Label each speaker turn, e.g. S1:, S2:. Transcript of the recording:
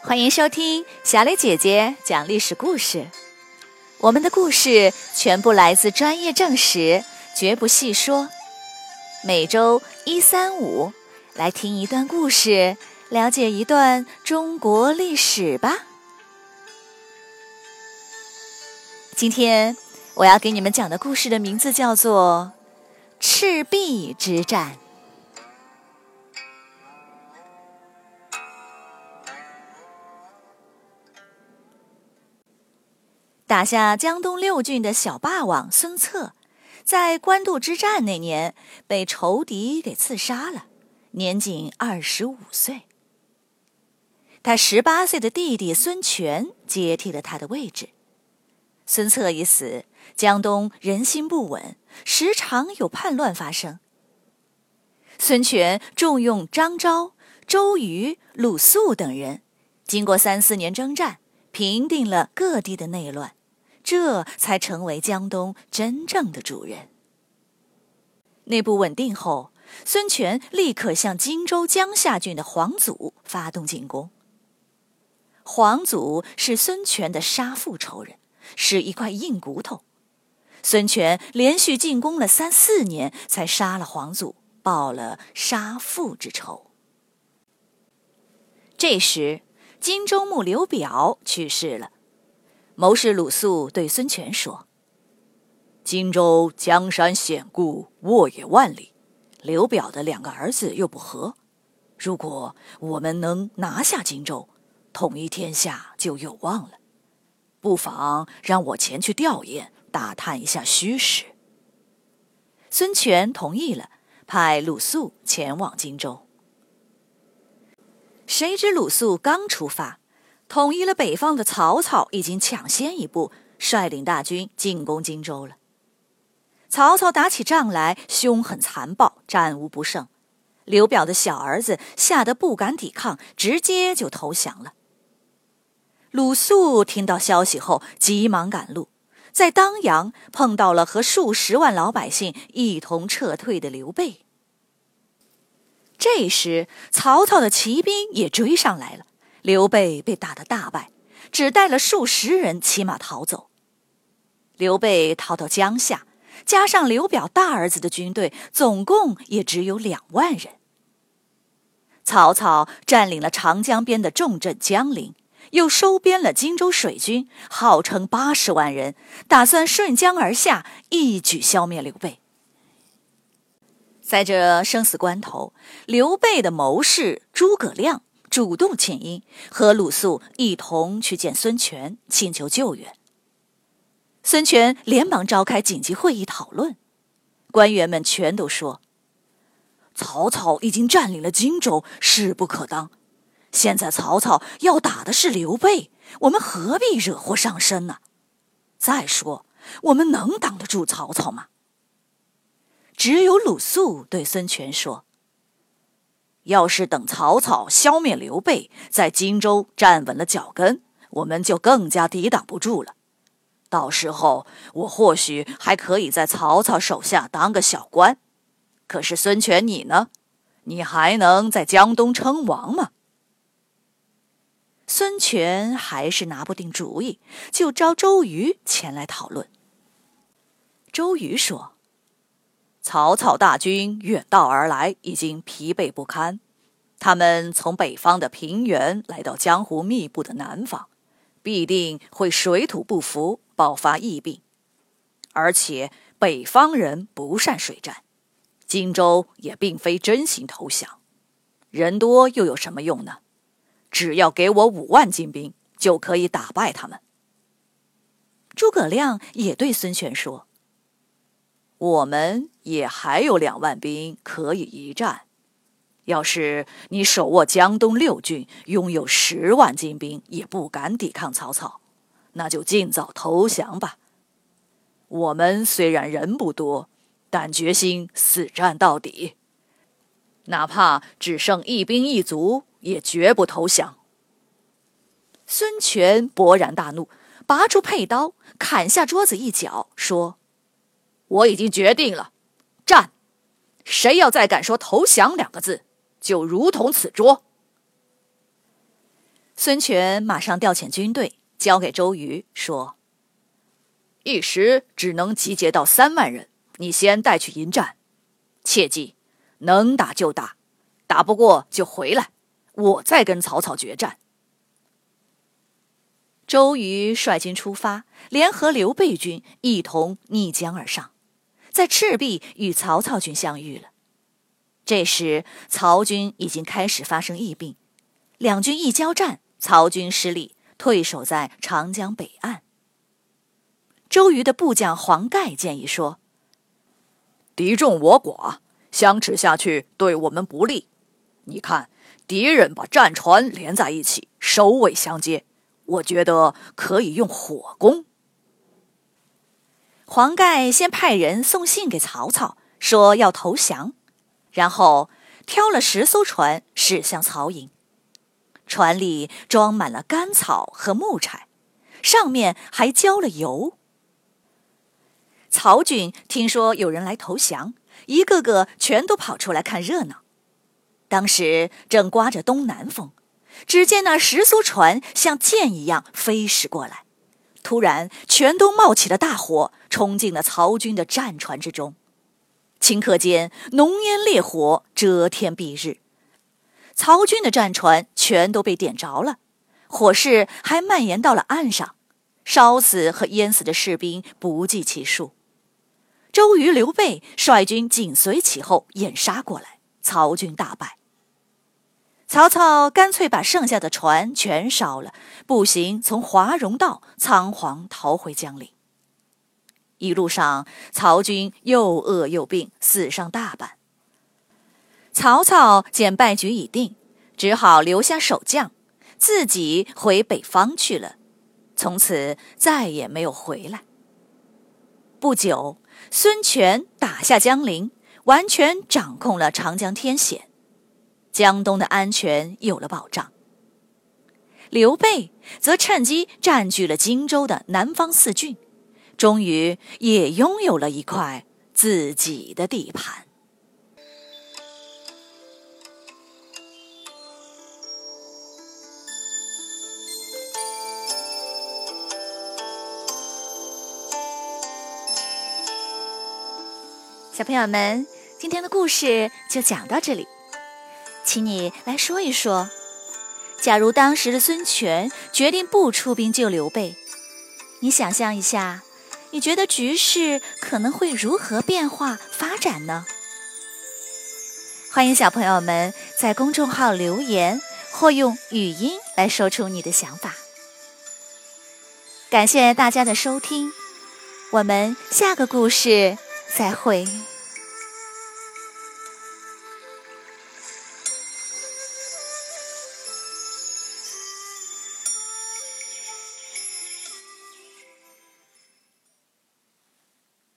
S1: 欢迎收听小磊姐姐讲历史故事。我们的故事全部来自专业证实，绝不细说。每周一、三、五来听一段故事，了解一段中国历史吧。今天我要给你们讲的故事的名字叫做《赤壁之战》。打下江东六郡的小霸王孙策，在官渡之战那年被仇敌给刺杀了，年仅二十五岁。他十八岁的弟弟孙权接替了他的位置。孙策一死，江东人心不稳，时常有叛乱发生。孙权重用张昭、周瑜、鲁肃等人，经过三四年征战，平定了各地的内乱。这才成为江东真正的主人。内部稳定后，孙权立刻向荆州江夏郡的黄祖发动进攻。黄祖是孙权的杀父仇人，是一块硬骨头。孙权连续进攻了三四年，才杀了黄祖，报了杀父之仇。这时，荆州牧刘表去世了。谋士鲁肃对孙权说：“荆州江山险固，沃野万里，刘表的两个儿子又不和。如果我们能拿下荆州，统一天下就有望了。不妨让我前去吊唁，打探一下虚实。”孙权同意了，派鲁肃前往荆州。谁知鲁肃刚出发。统一了北方的曹操已经抢先一步，率领大军进攻荆州了。曹操打起仗来凶狠残暴，战无不胜。刘表的小儿子吓得不敢抵抗，直接就投降了。鲁肃听到消息后，急忙赶路，在当阳碰到了和数十万老百姓一同撤退的刘备。这时，曹操的骑兵也追上来了。刘备被打得大败，只带了数十人骑马逃走。刘备逃到江夏，加上刘表大儿子的军队，总共也只有两万人。曹操占领了长江边的重镇江陵，又收编了荆州水军，号称八十万人，打算顺江而下，一举消灭刘备。在这生死关头，刘备的谋士诸葛亮。主动请缨，和鲁肃一同去见孙权，请求救援。孙权连忙召开紧急会议讨论，官员们全都说：“曹操已经占领了荆州，势不可当。现在曹操要打的是刘备，我们何必惹祸上身呢？再说，我们能挡得住曹操吗？”只有鲁肃对孙权说。要是等曹操消灭刘备，在荆州站稳了脚跟，我们就更加抵挡不住了。到时候，我或许还可以在曹操手下当个小官。可是孙权，你呢？你还能在江东称王吗？孙权还是拿不定主意，就招周瑜前来讨论。周瑜说。曹操大军远道而来，已经疲惫不堪。他们从北方的平原来到江湖密布的南方，必定会水土不服，爆发疫病。而且北方人不善水战，荆州也并非真心投降。人多又有什么用呢？只要给我五万精兵，就可以打败他们。诸葛亮也对孙权说。我们也还有两万兵可以一战。要是你手握江东六郡，拥有十万精兵，也不敢抵抗曹操，那就尽早投降吧。我们虽然人不多，但决心死战到底，哪怕只剩一兵一卒，也绝不投降。孙权勃然大怒，拔出佩刀，砍下桌子一角，说。我已经决定了，战！谁要再敢说投降两个字，就如同此桌。孙权马上调遣军队，交给周瑜，说：“一时只能集结到三万人，你先带去迎战。切记，能打就打，打不过就回来，我再跟曹操决战。”周瑜率军出发，联合刘备军一同逆江而上，在赤壁与曹操军相遇了。这时，曹军已经开始发生疫病，两军一交战，曹军失利，退守在长江北岸。周瑜的部将黄盖建议说：“敌众我寡，相持下去对我们不利。你看，敌人把战船连在一起，首尾相接。”我觉得可以用火攻。黄盖先派人送信给曹操，说要投降，然后挑了十艘船驶向曹营，船里装满了干草和木柴，上面还浇了油。曹军听说有人来投降，一个个全都跑出来看热闹。当时正刮着东南风。只见那十艘船像箭一样飞驶过来，突然全都冒起了大火，冲进了曹军的战船之中。顷刻间，浓烟烈火遮天蔽日，曹军的战船全都被点着了，火势还蔓延到了岸上，烧死和淹死的士兵不计其数。周瑜、刘备率军紧随其后，掩杀过来，曹军大败。曹操干脆把剩下的船全烧了，步行从华容道仓皇逃回江陵。一路上，曹军又饿又病，死伤大半。曹操见败局已定，只好留下守将，自己回北方去了。从此再也没有回来。不久，孙权打下江陵，完全掌控了长江天险。江东的安全有了保障，刘备则趁机占据了荆州的南方四郡，终于也拥有了一块自己的地盘。小朋友们，今天的故事就讲到这里。请你来说一说，假如当时的孙权决定不出兵救刘备，你想象一下，你觉得局势可能会如何变化发展呢？欢迎小朋友们在公众号留言或用语音来说出你的想法。感谢大家的收听，我们下个故事再会。